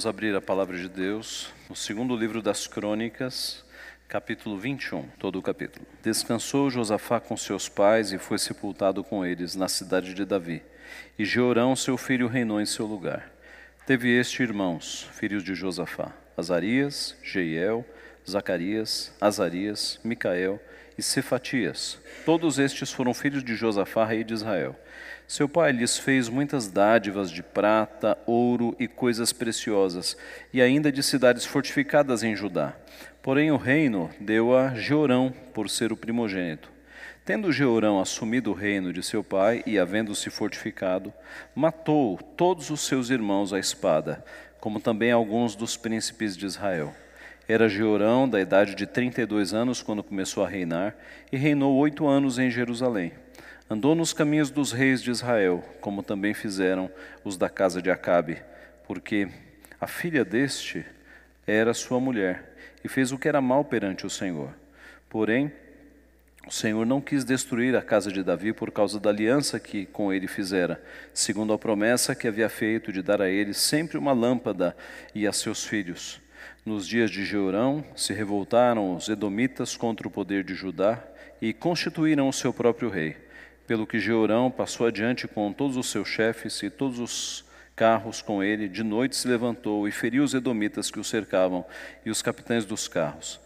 Vamos abrir a palavra de Deus no segundo livro das Crônicas, capítulo 21, todo o capítulo. Descansou Josafá com seus pais e foi sepultado com eles na cidade de Davi. E Jeorão, seu filho, reinou em seu lugar. Teve este irmãos, filhos de Josafá: Azarias, Jeiel, Zacarias, Azarias, Micael e Cefatias. Todos estes foram filhos de Josafá, rei de Israel. Seu pai lhes fez muitas dádivas de prata, ouro e coisas preciosas, e ainda de cidades fortificadas em Judá. Porém, o reino deu a Jeorão por ser o primogênito. Tendo Jeorão assumido o reino de seu pai e havendo-se fortificado, matou todos os seus irmãos à espada, como também alguns dos príncipes de Israel. Era Jeorão da idade de trinta e dois anos quando começou a reinar, e reinou oito anos em Jerusalém. Andou nos caminhos dos reis de Israel, como também fizeram os da casa de Acabe, porque a filha deste era sua mulher, e fez o que era mal perante o Senhor. Porém, o Senhor não quis destruir a casa de Davi por causa da aliança que com ele fizera, segundo a promessa que havia feito de dar a ele sempre uma lâmpada e a seus filhos. Nos dias de Jeurão se revoltaram os edomitas contra o poder de Judá e constituíram o seu próprio rei pelo que Jeorão passou adiante com todos os seus chefes e todos os carros com ele, de noite se levantou e feriu os edomitas que o cercavam e os capitães dos carros.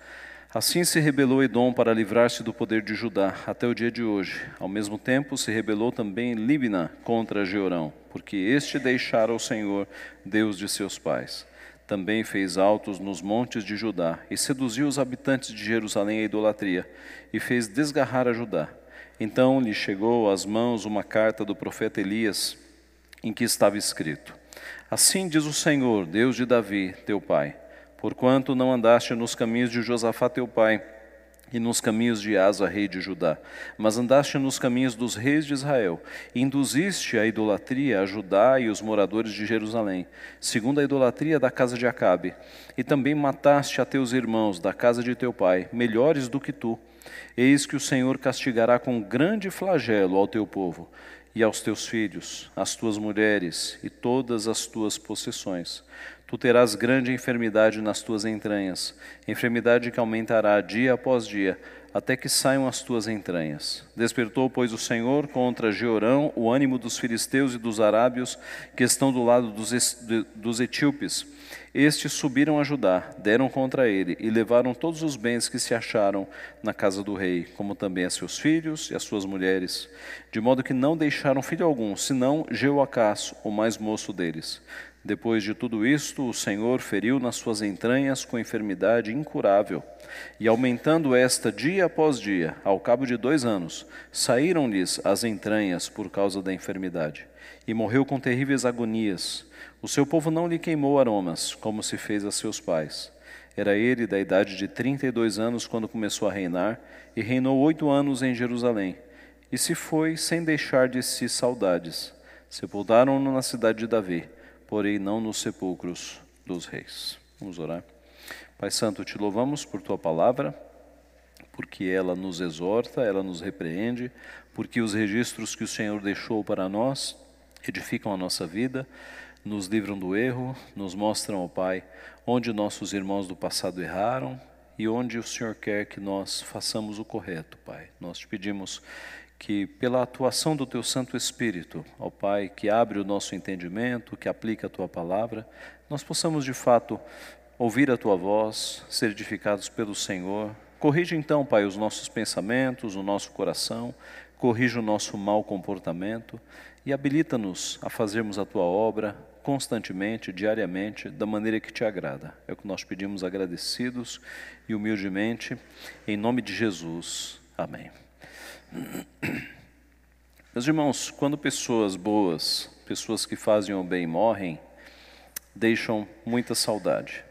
Assim se rebelou Edom para livrar-se do poder de Judá até o dia de hoje. Ao mesmo tempo se rebelou também Libna contra Jeorão, porque este deixara o Senhor, Deus de seus pais. Também fez altos nos montes de Judá e seduziu os habitantes de Jerusalém à idolatria e fez desgarrar a Judá. Então lhe chegou às mãos uma carta do profeta Elias, em que estava escrito: Assim diz o Senhor, Deus de Davi, teu pai: Porquanto não andaste nos caminhos de Josafá teu pai, e nos caminhos de Asa, rei de Judá, mas andaste nos caminhos dos reis de Israel, e induziste a idolatria a Judá e os moradores de Jerusalém, segundo a idolatria da casa de Acabe, e também mataste a teus irmãos da casa de teu pai, melhores do que tu, Eis que o Senhor castigará com grande flagelo ao teu povo e aos teus filhos, às tuas mulheres e todas as tuas possessões. Tu terás grande enfermidade nas tuas entranhas, enfermidade que aumentará dia após dia, até que saiam as tuas entranhas. Despertou, pois, o Senhor contra Jeorão o ânimo dos filisteus e dos arábios que estão do lado dos, dos etíopes estes subiram a Judá, deram contra ele e levaram todos os bens que se acharam na casa do rei, como também a seus filhos e as suas mulheres, de modo que não deixaram filho algum, senão Jeoacás, o mais moço deles. Depois de tudo isto, o Senhor feriu nas suas entranhas com enfermidade incurável, e aumentando esta dia após dia, ao cabo de dois anos, saíram-lhes as entranhas por causa da enfermidade, e morreu com terríveis agonias. O seu povo não lhe queimou aromas, como se fez a seus pais. Era ele da idade de trinta e dois anos quando começou a reinar, e reinou oito anos em Jerusalém. E se foi sem deixar de si saudades. Sepultaram-no na cidade de Davi, porém não nos sepulcros dos reis. Vamos orar. Pai Santo, te louvamos por tua palavra, porque ela nos exorta, ela nos repreende, porque os registros que o Senhor deixou para nós edificam a nossa vida nos livram do erro, nos mostram, ó Pai, onde nossos irmãos do passado erraram e onde o Senhor quer que nós façamos o correto, Pai. Nós te pedimos que, pela atuação do Teu Santo Espírito, ó Pai, que abre o nosso entendimento, que aplica a Tua palavra, nós possamos de fato ouvir a Tua voz, ser edificados pelo Senhor. Corrige então, Pai, os nossos pensamentos, o nosso coração, corrige o nosso mau comportamento e habilita-nos a fazermos a Tua obra constantemente, diariamente, da maneira que te agrada. É o que nós pedimos agradecidos e humildemente, em nome de Jesus. Amém. Meus irmãos, quando pessoas boas, pessoas que fazem o bem morrem, deixam muita saudade.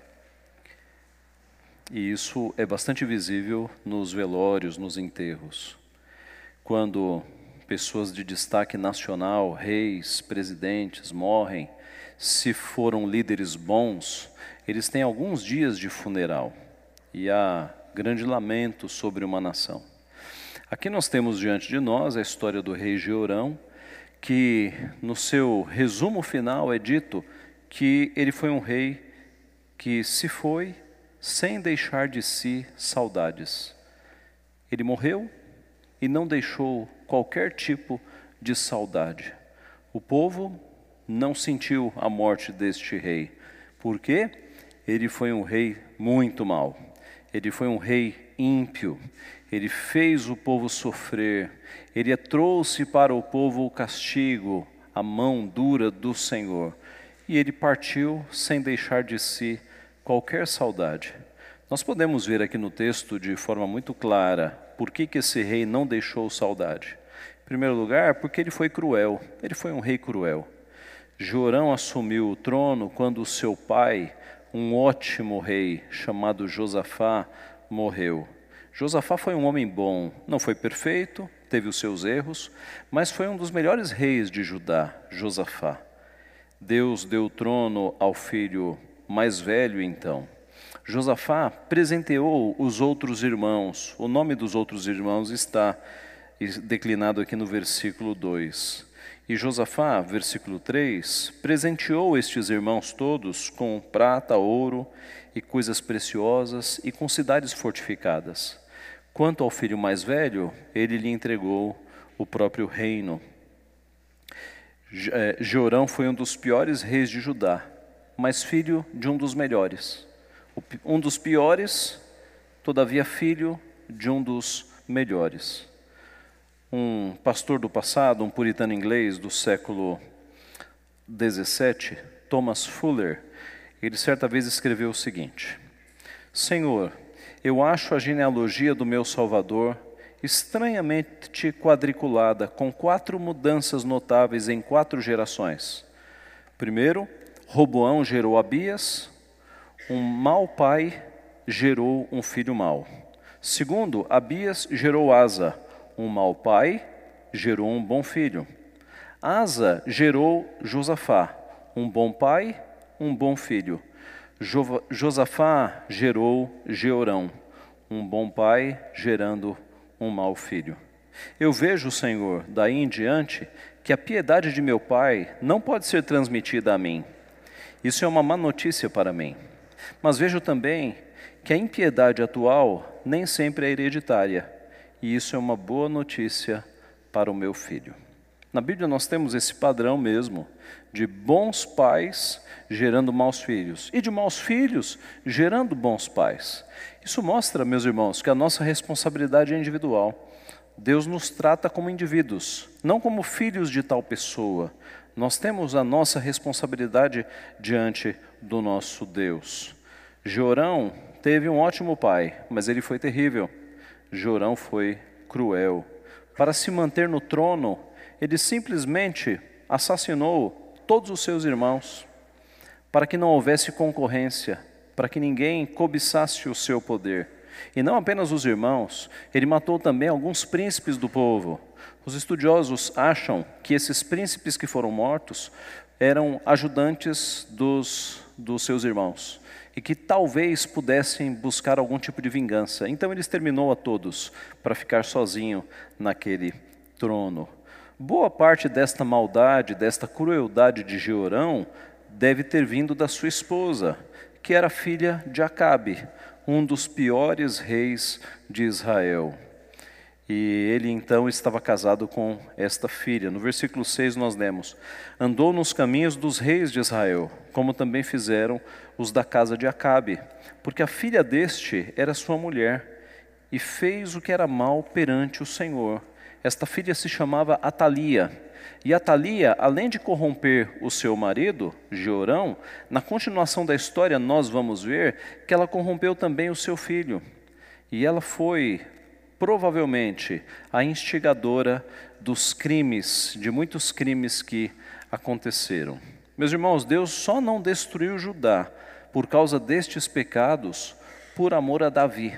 E isso é bastante visível nos velórios, nos enterros. Quando pessoas de destaque nacional, reis, presidentes morrem, se foram líderes bons, eles têm alguns dias de funeral e há grande lamento sobre uma nação. Aqui nós temos diante de nós a história do rei Jeorão, que no seu resumo final é dito que ele foi um rei que se foi sem deixar de si saudades. Ele morreu e não deixou qualquer tipo de saudade. O povo não sentiu a morte deste rei. Por quê? Ele foi um rei muito mau. Ele foi um rei ímpio. Ele fez o povo sofrer. Ele trouxe para o povo o castigo, a mão dura do Senhor. E ele partiu sem deixar de si qualquer saudade. Nós podemos ver aqui no texto de forma muito clara por que, que esse rei não deixou saudade. Em primeiro lugar, porque ele foi cruel, ele foi um rei cruel. Jorão assumiu o trono quando seu pai, um ótimo rei chamado Josafá, morreu. Josafá foi um homem bom, não foi perfeito, teve os seus erros, mas foi um dos melhores reis de Judá, Josafá. Deus deu o trono ao filho mais velho então. Josafá presenteou os outros irmãos. O nome dos outros irmãos está declinado aqui no versículo 2. E Josafá, versículo 3, presenteou estes irmãos todos com prata, ouro e coisas preciosas e com cidades fortificadas. Quanto ao filho mais velho, ele lhe entregou o próprio reino. Eh, Jorão foi um dos piores reis de Judá, mas filho de um dos melhores um dos piores, todavia filho de um dos melhores. Um pastor do passado, um puritano inglês do século 17, Thomas Fuller, ele certa vez escreveu o seguinte: Senhor, eu acho a genealogia do meu Salvador estranhamente quadriculada, com quatro mudanças notáveis em quatro gerações. Primeiro, Roboão gerou Abias, um mau pai gerou um filho mau. Segundo, Abias gerou Asa. Um mau pai gerou um bom filho. Asa gerou Josafá. Um bom pai, um bom filho. Jo Josafá gerou Georão. Um bom pai gerando um mau filho. Eu vejo, Senhor, daí em diante, que a piedade de meu pai não pode ser transmitida a mim. Isso é uma má notícia para mim. Mas vejo também que a impiedade atual nem sempre é hereditária, e isso é uma boa notícia para o meu filho. Na Bíblia nós temos esse padrão mesmo de bons pais gerando maus filhos e de maus filhos gerando bons pais. Isso mostra, meus irmãos, que a nossa responsabilidade é individual. Deus nos trata como indivíduos, não como filhos de tal pessoa. Nós temos a nossa responsabilidade diante do nosso Deus. Jorão teve um ótimo pai, mas ele foi terrível. Jorão foi cruel. Para se manter no trono, ele simplesmente assassinou todos os seus irmãos, para que não houvesse concorrência, para que ninguém cobiçasse o seu poder. E não apenas os irmãos, ele matou também alguns príncipes do povo. Os estudiosos acham que esses príncipes que foram mortos eram ajudantes dos, dos seus irmãos e que talvez pudessem buscar algum tipo de vingança. Então ele exterminou a todos para ficar sozinho naquele trono. Boa parte desta maldade, desta crueldade de Jeorão, deve ter vindo da sua esposa, que era filha de Acabe, um dos piores reis de Israel. E ele então estava casado com esta filha. No versículo 6 nós lemos: Andou nos caminhos dos reis de Israel, como também fizeram os da casa de Acabe, porque a filha deste era sua mulher, e fez o que era mal perante o Senhor. Esta filha se chamava Atalia. E Atalia, além de corromper o seu marido, Jeorão, na continuação da história nós vamos ver que ela corrompeu também o seu filho. E ela foi provavelmente a instigadora dos crimes, de muitos crimes que aconteceram. Meus irmãos, Deus só não destruiu Judá por causa destes pecados por amor a Davi.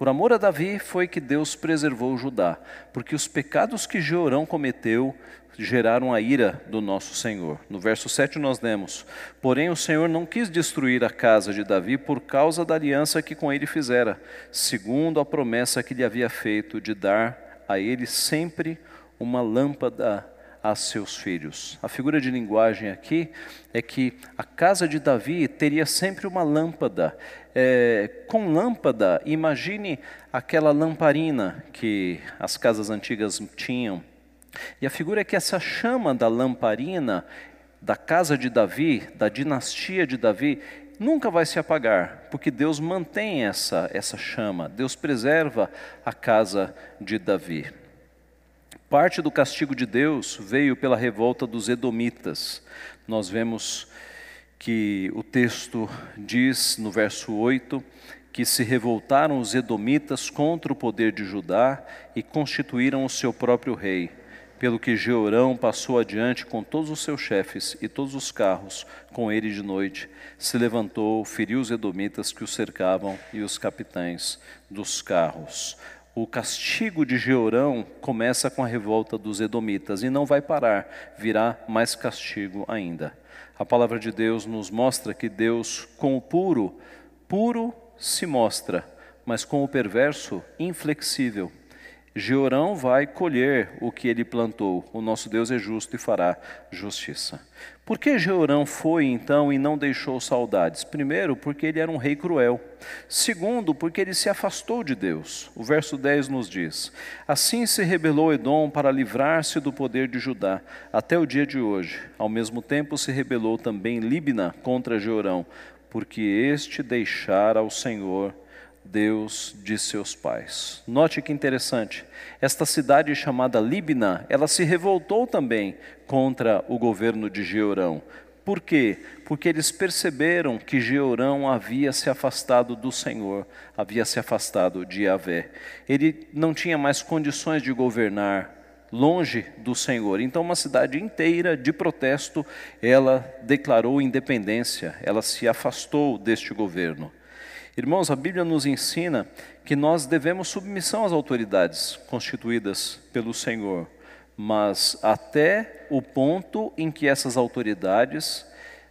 Por amor a Davi foi que Deus preservou Judá, porque os pecados que Jeorão cometeu geraram a ira do nosso Senhor. No verso 7 nós lemos: Porém o Senhor não quis destruir a casa de Davi por causa da aliança que com ele fizera, segundo a promessa que lhe havia feito de dar a ele sempre uma lâmpada a seus filhos. A figura de linguagem aqui é que a casa de Davi teria sempre uma lâmpada. É, com lâmpada, imagine aquela lamparina que as casas antigas tinham. E a figura é que essa chama da lamparina da casa de Davi, da dinastia de Davi, nunca vai se apagar, porque Deus mantém essa, essa chama, Deus preserva a casa de Davi. Parte do castigo de Deus veio pela revolta dos Edomitas. Nós vemos que o texto diz no verso 8 que se revoltaram os Edomitas contra o poder de Judá e constituíram o seu próprio rei pelo que Jeorão passou adiante com todos os seus chefes e todos os carros com ele de noite, se levantou, feriu os edomitas que o cercavam e os capitães dos carros. O castigo de Jeorão começa com a revolta dos edomitas e não vai parar, virá mais castigo ainda. A palavra de Deus nos mostra que Deus, com o puro, puro se mostra, mas com o perverso, inflexível. Jeorão vai colher o que ele plantou. O nosso Deus é justo e fará justiça. Por que Jeorão foi então e não deixou saudades? Primeiro, porque ele era um rei cruel. Segundo, porque ele se afastou de Deus. O verso 10 nos diz: Assim se rebelou Edom para livrar-se do poder de Judá, até o dia de hoje. Ao mesmo tempo se rebelou também Libna contra Jeorão, porque este deixara ao Senhor Deus de seus pais. Note que interessante. Esta cidade chamada Libna, ela se revoltou também contra o governo de Jeorão. Por quê? Porque eles perceberam que Jeorão havia se afastado do Senhor, havia se afastado de Yahvé. Ele não tinha mais condições de governar longe do Senhor. Então, uma cidade inteira de protesto, ela declarou independência, ela se afastou deste governo. Irmãos, a Bíblia nos ensina que nós devemos submissão às autoridades constituídas pelo Senhor, mas até o ponto em que essas autoridades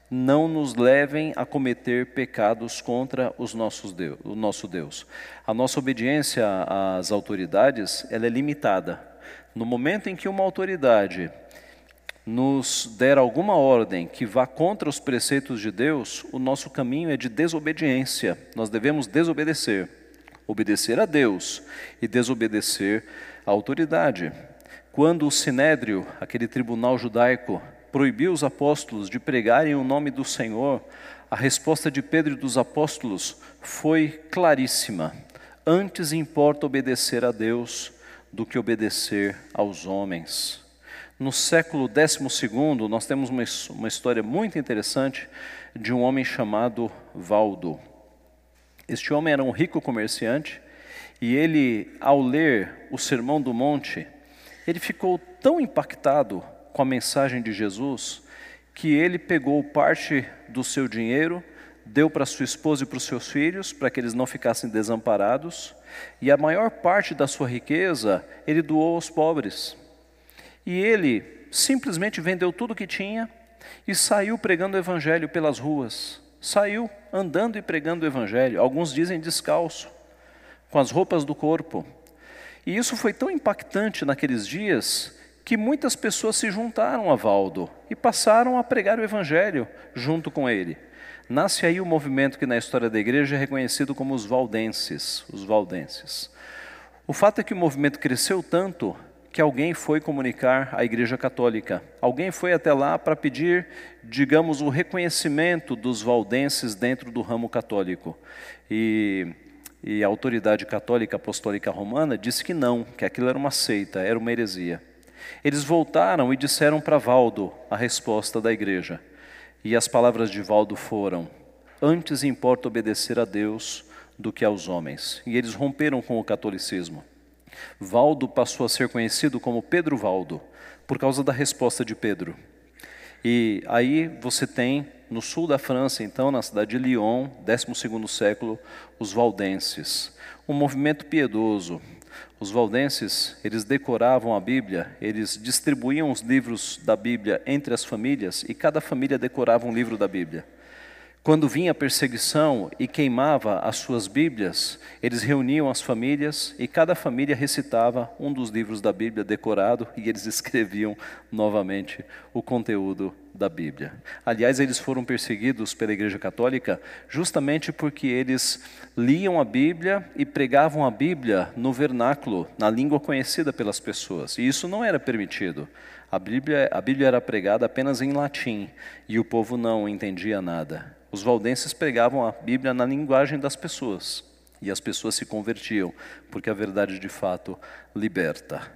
não nos levem a cometer pecados contra os nossos Deus, o nosso Deus. A nossa obediência às autoridades ela é limitada. No momento em que uma autoridade nos der alguma ordem que vá contra os preceitos de Deus, o nosso caminho é de desobediência. Nós devemos desobedecer, obedecer a Deus e desobedecer à autoridade. Quando o sinédrio, aquele tribunal judaico, proibiu os apóstolos de pregarem o nome do Senhor, a resposta de Pedro e dos apóstolos foi claríssima: antes importa obedecer a Deus do que obedecer aos homens. No século XII, nós temos uma, uma história muito interessante de um homem chamado Valdo. Este homem era um rico comerciante e ele, ao ler o Sermão do Monte, ele ficou tão impactado com a mensagem de Jesus que ele pegou parte do seu dinheiro, deu para sua esposa e para os seus filhos, para que eles não ficassem desamparados, e a maior parte da sua riqueza ele doou aos pobres. E ele simplesmente vendeu tudo que tinha e saiu pregando o evangelho pelas ruas. Saiu andando e pregando o evangelho. Alguns dizem descalço, com as roupas do corpo. E isso foi tão impactante naqueles dias que muitas pessoas se juntaram a Valdo e passaram a pregar o evangelho junto com ele. Nasce aí o um movimento que na história da igreja é reconhecido como os valdenses, os valdenses. O fato é que o movimento cresceu tanto que alguém foi comunicar à Igreja Católica. Alguém foi até lá para pedir, digamos, o reconhecimento dos valdenses dentro do ramo católico. E, e a autoridade católica apostólica romana disse que não, que aquilo era uma seita, era uma heresia. Eles voltaram e disseram para Valdo a resposta da igreja. E as palavras de Valdo foram: Antes importa obedecer a Deus do que aos homens. E eles romperam com o catolicismo. Valdo passou a ser conhecido como Pedro Valdo, por causa da resposta de Pedro. E aí você tem, no sul da França, então, na cidade de Lyon, 12º século, os valdenses. Um movimento piedoso. Os valdenses, eles decoravam a Bíblia, eles distribuíam os livros da Bíblia entre as famílias e cada família decorava um livro da Bíblia. Quando vinha a perseguição e queimava as suas Bíblias, eles reuniam as famílias e cada família recitava um dos livros da Bíblia decorado e eles escreviam novamente o conteúdo da Bíblia. Aliás, eles foram perseguidos pela Igreja Católica justamente porque eles liam a Bíblia e pregavam a Bíblia no vernáculo, na língua conhecida pelas pessoas. E isso não era permitido. A Bíblia, a Bíblia era pregada apenas em latim e o povo não entendia nada. Os valdenses pregavam a Bíblia na linguagem das pessoas e as pessoas se convertiam, porque a verdade de fato liberta.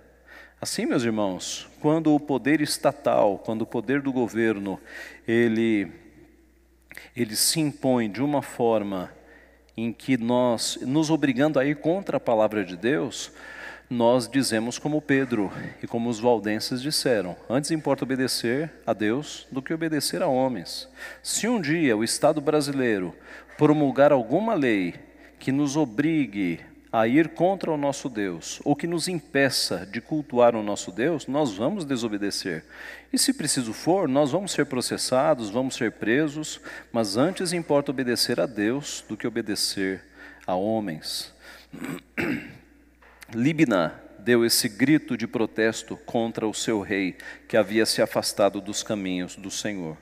Assim, meus irmãos, quando o poder estatal, quando o poder do governo, ele, ele se impõe de uma forma em que nós, nos obrigando a ir contra a palavra de Deus, nós dizemos como Pedro e como os valdenses disseram: antes importa obedecer a Deus do que obedecer a homens. Se um dia o Estado brasileiro promulgar alguma lei que nos obrigue a ir contra o nosso Deus, ou que nos impeça de cultuar o nosso Deus, nós vamos desobedecer. E se preciso for, nós vamos ser processados, vamos ser presos, mas antes importa obedecer a Deus do que obedecer a homens. Libna deu esse grito de protesto contra o seu rei, que havia se afastado dos caminhos do Senhor.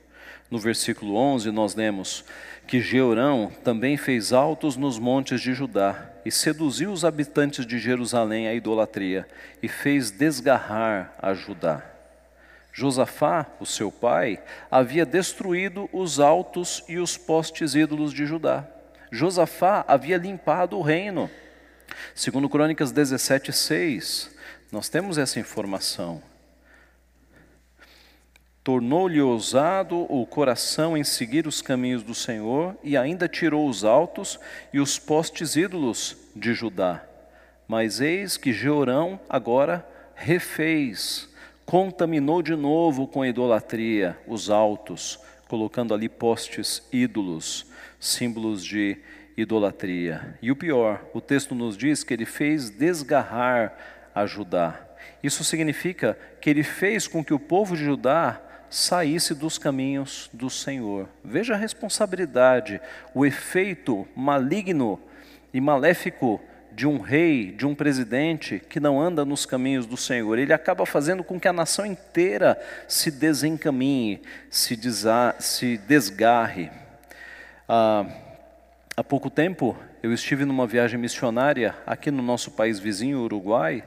No versículo 11, nós lemos que Georão também fez altos nos montes de Judá e seduziu os habitantes de Jerusalém à idolatria e fez desgarrar a Judá. Josafá, o seu pai, havia destruído os altos e os postes ídolos de Judá. Josafá havia limpado o reino Segundo Crônicas 17, 6, nós temos essa informação. Tornou-lhe ousado o coração em seguir os caminhos do Senhor e ainda tirou os altos e os postes ídolos de Judá. Mas eis que Jeorão agora refez, contaminou de novo com idolatria os altos, colocando ali postes ídolos, símbolos de. E o pior, o texto nos diz que ele fez desgarrar a Judá. Isso significa que ele fez com que o povo de Judá saísse dos caminhos do Senhor. Veja a responsabilidade, o efeito maligno e maléfico de um rei, de um presidente que não anda nos caminhos do Senhor. Ele acaba fazendo com que a nação inteira se desencaminhe, se, se desgarre. Ah, Há pouco tempo eu estive numa viagem missionária aqui no nosso país vizinho, Uruguai,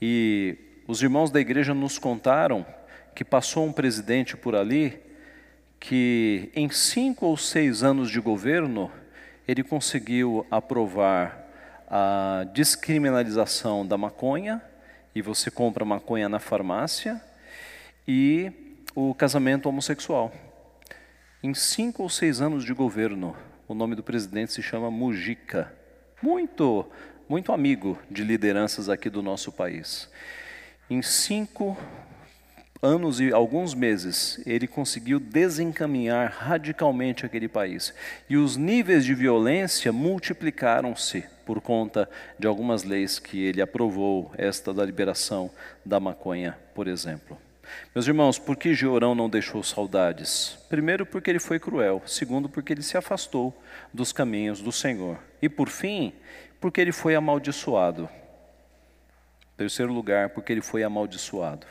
e os irmãos da igreja nos contaram que passou um presidente por ali que em cinco ou seis anos de governo ele conseguiu aprovar a descriminalização da maconha e você compra maconha na farmácia e o casamento homossexual. Em cinco ou seis anos de governo, o nome do presidente se chama Mujica. Muito, muito amigo de lideranças aqui do nosso país. Em cinco anos e alguns meses, ele conseguiu desencaminhar radicalmente aquele país. E os níveis de violência multiplicaram-se por conta de algumas leis que ele aprovou, esta da liberação da maconha, por exemplo. Meus irmãos, por que Georão não deixou saudades? Primeiro, porque ele foi cruel. Segundo, porque ele se afastou dos caminhos do Senhor. E por fim, porque ele foi amaldiçoado. Terceiro lugar, porque ele foi amaldiçoado.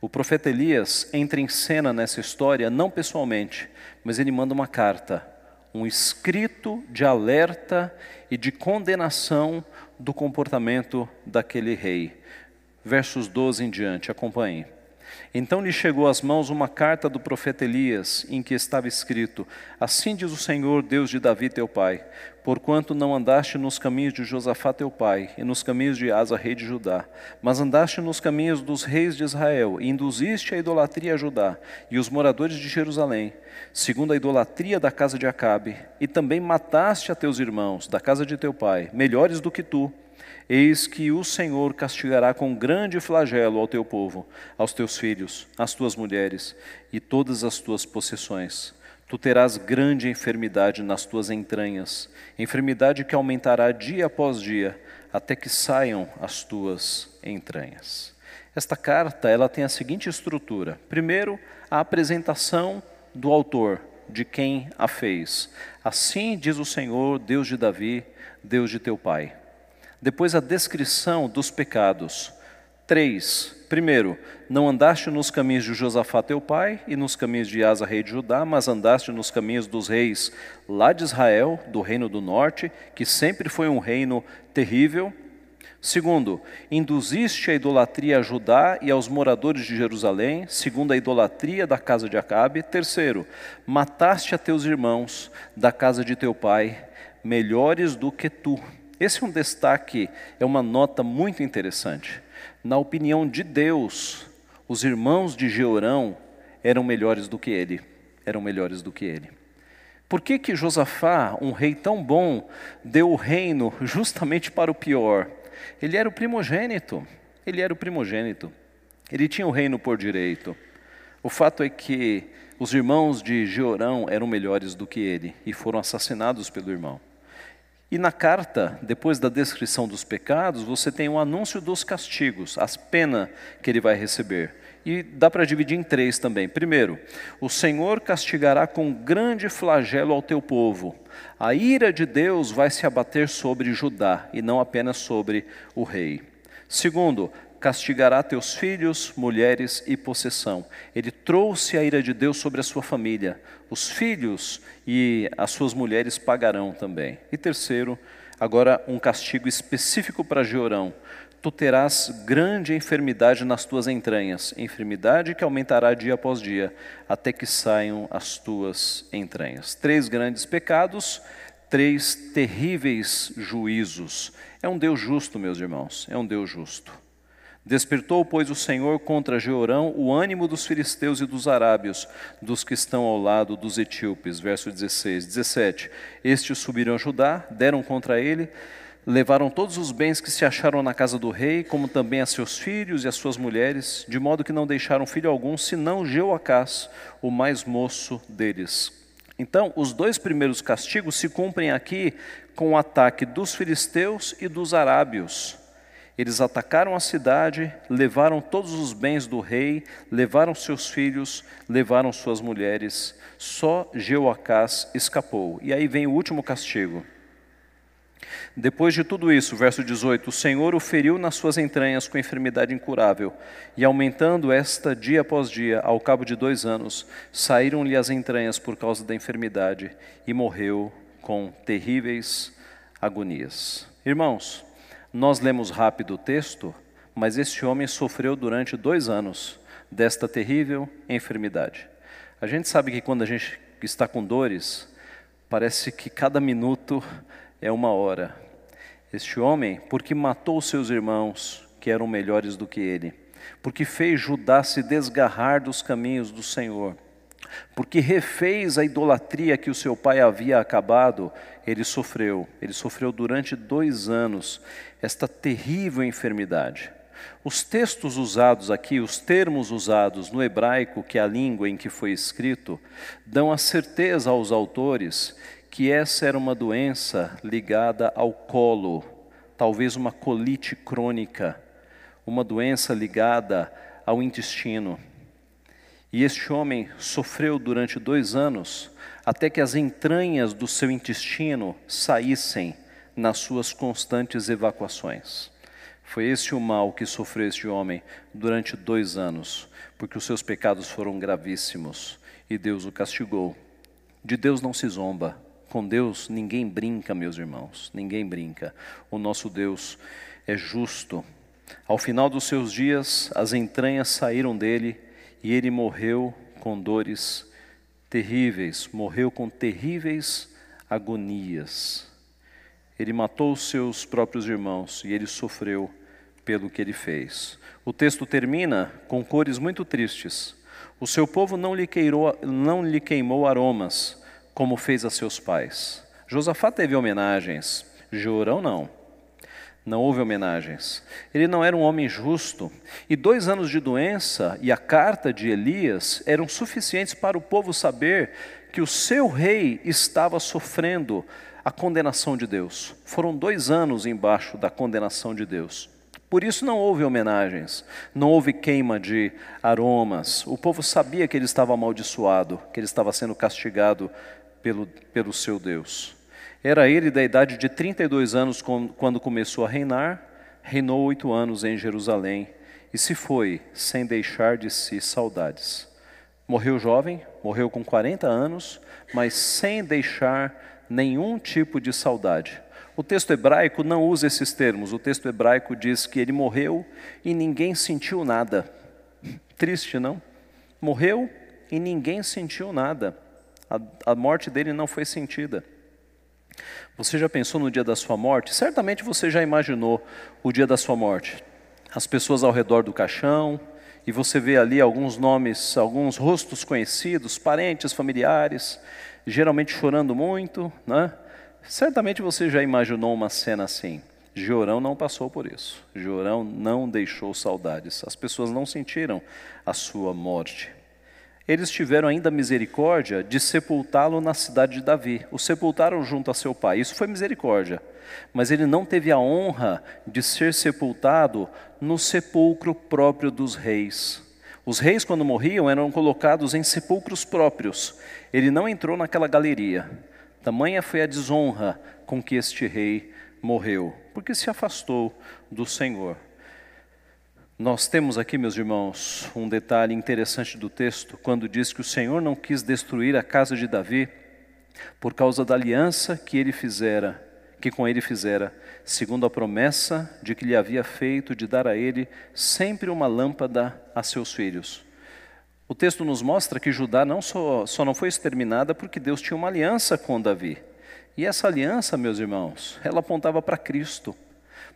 O profeta Elias entra em cena nessa história, não pessoalmente, mas ele manda uma carta, um escrito de alerta e de condenação do comportamento daquele rei. Versos 12 em diante, acompanhe. Então lhe chegou às mãos uma carta do profeta Elias, em que estava escrito: Assim diz o Senhor, Deus de Davi teu pai: Porquanto não andaste nos caminhos de Josafá teu pai, e nos caminhos de Asa, rei de Judá, mas andaste nos caminhos dos reis de Israel, e induziste a idolatria a Judá e os moradores de Jerusalém, segundo a idolatria da casa de Acabe, e também mataste a teus irmãos, da casa de teu pai, melhores do que tu, Eis que o Senhor castigará com grande flagelo ao teu povo, aos teus filhos, às tuas mulheres e todas as tuas possessões. Tu terás grande enfermidade nas tuas entranhas, enfermidade que aumentará dia após dia, até que saiam as tuas entranhas. Esta carta, ela tem a seguinte estrutura: primeiro, a apresentação do autor, de quem a fez. Assim diz o Senhor, Deus de Davi, Deus de teu pai. Depois a descrição dos pecados. Três. Primeiro, não andaste nos caminhos de Josafá teu pai e nos caminhos de Asa, rei de Judá, mas andaste nos caminhos dos reis lá de Israel, do reino do norte, que sempre foi um reino terrível. Segundo, induziste a idolatria a Judá e aos moradores de Jerusalém, segundo a idolatria da casa de Acabe. Terceiro, mataste a teus irmãos da casa de teu pai, melhores do que tu. Esse é um destaque, é uma nota muito interessante. Na opinião de Deus, os irmãos de Jeorão eram melhores do que ele, eram melhores do que ele. Por que que Josafá, um rei tão bom, deu o reino justamente para o pior? Ele era o primogênito, ele era o primogênito. Ele tinha o reino por direito. O fato é que os irmãos de Jeorão eram melhores do que ele e foram assassinados pelo irmão. E na carta, depois da descrição dos pecados, você tem um anúncio dos castigos, as penas que ele vai receber. E dá para dividir em três também. Primeiro, o Senhor castigará com grande flagelo ao teu povo. A ira de Deus vai se abater sobre Judá e não apenas sobre o rei. Segundo, castigará teus filhos, mulheres e possessão. Ele trouxe a ira de Deus sobre a sua família. Os filhos e as suas mulheres pagarão também. E terceiro, agora um castigo específico para Jeorão. Tu terás grande enfermidade nas tuas entranhas, enfermidade que aumentará dia após dia, até que saiam as tuas entranhas. Três grandes pecados, três terríveis juízos. É um Deus justo, meus irmãos, é um Deus justo. Despertou, pois, o Senhor contra Jeorão o ânimo dos filisteus e dos arábios, dos que estão ao lado dos etíopes. Verso 16, 17. Estes subiram a Judá, deram contra ele, levaram todos os bens que se acharam na casa do rei, como também a seus filhos e as suas mulheres, de modo que não deixaram filho algum, senão Jeoacás, o mais moço deles. Então, os dois primeiros castigos se cumprem aqui com o ataque dos filisteus e dos arábios. Eles atacaram a cidade, levaram todos os bens do rei, levaram seus filhos, levaram suas mulheres. Só Jeoacás escapou. E aí vem o último castigo. Depois de tudo isso, verso 18: O Senhor o feriu nas suas entranhas com enfermidade incurável, e aumentando esta dia após dia, ao cabo de dois anos, saíram-lhe as entranhas por causa da enfermidade, e morreu com terríveis agonias. Irmãos, nós lemos rápido o texto, mas esse homem sofreu durante dois anos desta terrível enfermidade. A gente sabe que quando a gente está com dores, parece que cada minuto é uma hora. Este homem, porque matou seus irmãos, que eram melhores do que ele, porque fez Judá se desgarrar dos caminhos do Senhor, porque refez a idolatria que o seu pai havia acabado, ele sofreu. Ele sofreu durante dois anos esta terrível enfermidade. Os textos usados aqui, os termos usados no hebraico, que é a língua em que foi escrito, dão a certeza aos autores que essa era uma doença ligada ao colo, talvez uma colite crônica, uma doença ligada ao intestino. E este homem sofreu durante dois anos, até que as entranhas do seu intestino saíssem nas suas constantes evacuações. Foi esse o mal que sofreu este homem durante dois anos, porque os seus pecados foram gravíssimos e Deus o castigou. De Deus não se zomba, com Deus ninguém brinca, meus irmãos, ninguém brinca. O nosso Deus é justo. Ao final dos seus dias, as entranhas saíram dele e ele morreu com dores terríveis, morreu com terríveis agonias. Ele matou os seus próprios irmãos e ele sofreu pelo que ele fez. O texto termina com cores muito tristes. O seu povo não lhe, queirou, não lhe queimou aromas, como fez a seus pais. Josafá teve homenagens, Jorão não. Não houve homenagens. Ele não era um homem justo. E dois anos de doença e a carta de Elias eram suficientes para o povo saber que o seu rei estava sofrendo a condenação de Deus. Foram dois anos embaixo da condenação de Deus. Por isso não houve homenagens, não houve queima de aromas. O povo sabia que ele estava amaldiçoado, que ele estava sendo castigado pelo, pelo seu Deus. Era ele da idade de 32 anos quando começou a reinar, reinou oito anos em Jerusalém e se foi sem deixar de si saudades. Morreu jovem, morreu com 40 anos, mas sem deixar nenhum tipo de saudade. O texto hebraico não usa esses termos. O texto hebraico diz que ele morreu e ninguém sentiu nada. Triste, não? Morreu e ninguém sentiu nada. A, a morte dele não foi sentida. Você já pensou no dia da sua morte? Certamente você já imaginou o dia da sua morte. As pessoas ao redor do caixão, e você vê ali alguns nomes, alguns rostos conhecidos, parentes, familiares, geralmente chorando muito, né? Certamente você já imaginou uma cena assim. Jorão não passou por isso. Jorão não deixou saudades. As pessoas não sentiram a sua morte. Eles tiveram ainda misericórdia de sepultá-lo na cidade de Davi. O sepultaram junto a seu pai. Isso foi misericórdia. Mas ele não teve a honra de ser sepultado no sepulcro próprio dos reis. Os reis, quando morriam, eram colocados em sepulcros próprios. Ele não entrou naquela galeria. Tamanha foi a desonra com que este rei morreu, porque se afastou do Senhor. Nós temos aqui, meus irmãos, um detalhe interessante do texto, quando diz que o Senhor não quis destruir a casa de Davi por causa da aliança que ele fizera, que com ele fizera, segundo a promessa de que lhe havia feito de dar a ele sempre uma lâmpada a seus filhos. O texto nos mostra que Judá não só, só não foi exterminada porque Deus tinha uma aliança com Davi. E essa aliança, meus irmãos, ela apontava para Cristo,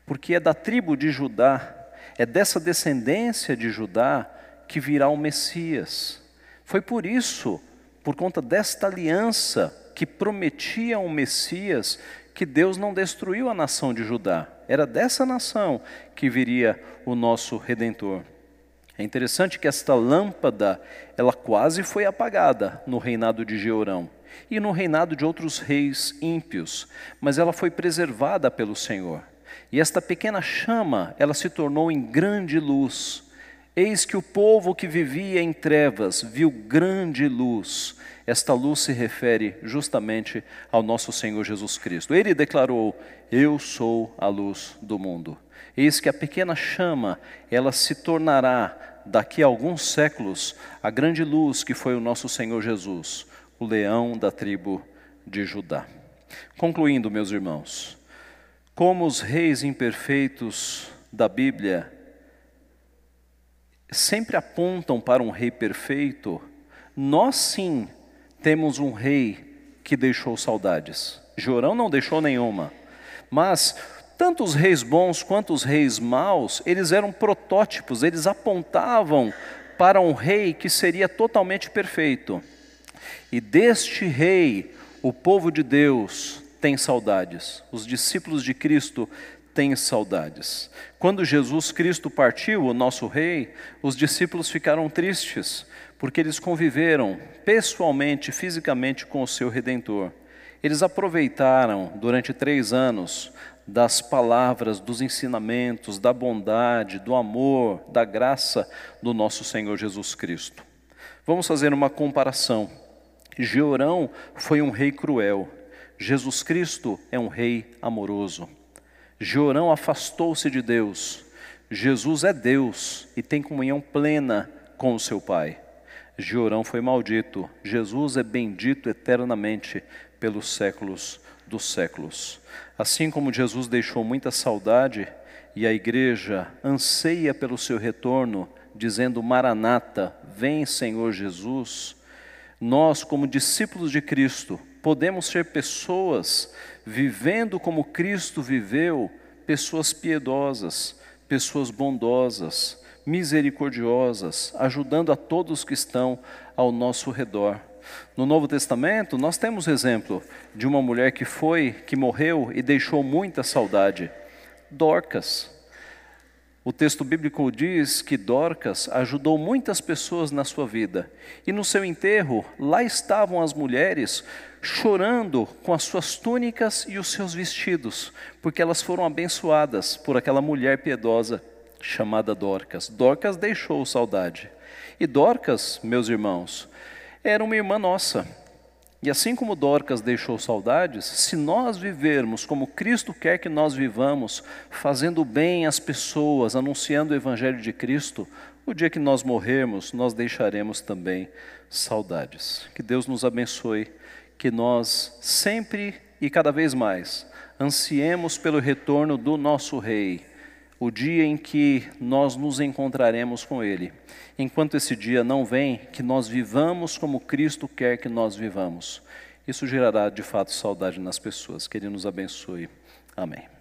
porque é da tribo de Judá, é dessa descendência de Judá que virá o Messias. Foi por isso, por conta desta aliança que prometia um Messias, que Deus não destruiu a nação de Judá. Era dessa nação que viria o nosso redentor. É interessante que esta lâmpada, ela quase foi apagada no reinado de Jeorão e no reinado de outros reis ímpios, mas ela foi preservada pelo Senhor. E esta pequena chama, ela se tornou em grande luz. Eis que o povo que vivia em trevas viu grande luz. Esta luz se refere justamente ao nosso Senhor Jesus Cristo. Ele declarou: Eu sou a luz do mundo. Eis que a pequena chama, ela se tornará, daqui a alguns séculos, a grande luz que foi o nosso Senhor Jesus, o leão da tribo de Judá. Concluindo, meus irmãos, como os reis imperfeitos da Bíblia sempre apontam para um rei perfeito, nós sim temos um rei que deixou saudades. Jorão não deixou nenhuma, mas tanto os reis bons quanto os reis maus, eles eram protótipos, eles apontavam para um rei que seria totalmente perfeito. E deste rei, o povo de Deus tem saudades, os discípulos de Cristo têm saudades. Quando Jesus Cristo partiu, o nosso rei, os discípulos ficaram tristes, porque eles conviveram pessoalmente, fisicamente com o seu redentor. Eles aproveitaram durante três anos das palavras, dos ensinamentos, da bondade, do amor, da graça do nosso Senhor Jesus Cristo. Vamos fazer uma comparação. Jeorão foi um rei cruel, Jesus Cristo é um rei amoroso. Jeorão afastou-se de Deus, Jesus é Deus e tem comunhão plena com o seu Pai. Jeorão foi maldito, Jesus é bendito eternamente pelos séculos dos séculos. Assim como Jesus deixou muita saudade e a igreja anseia pelo seu retorno, dizendo: Maranata, vem Senhor Jesus. Nós, como discípulos de Cristo, podemos ser pessoas vivendo como Cristo viveu, pessoas piedosas, pessoas bondosas, misericordiosas, ajudando a todos que estão ao nosso redor. No Novo Testamento, nós temos exemplo de uma mulher que foi, que morreu e deixou muita saudade. Dorcas. O texto bíblico diz que Dorcas ajudou muitas pessoas na sua vida. E no seu enterro, lá estavam as mulheres chorando com as suas túnicas e os seus vestidos, porque elas foram abençoadas por aquela mulher piedosa chamada Dorcas. Dorcas deixou saudade. E Dorcas, meus irmãos, era uma irmã nossa. E assim como Dorcas deixou saudades, se nós vivermos como Cristo quer que nós vivamos, fazendo bem às pessoas, anunciando o Evangelho de Cristo, o dia que nós morrermos, nós deixaremos também saudades. Que Deus nos abençoe, que nós sempre e cada vez mais ansiemos pelo retorno do nosso Rei o dia em que nós nos encontraremos com Ele. Enquanto esse dia não vem, que nós vivamos como Cristo quer que nós vivamos. Isso gerará de fato saudade nas pessoas. Que Ele nos abençoe. Amém.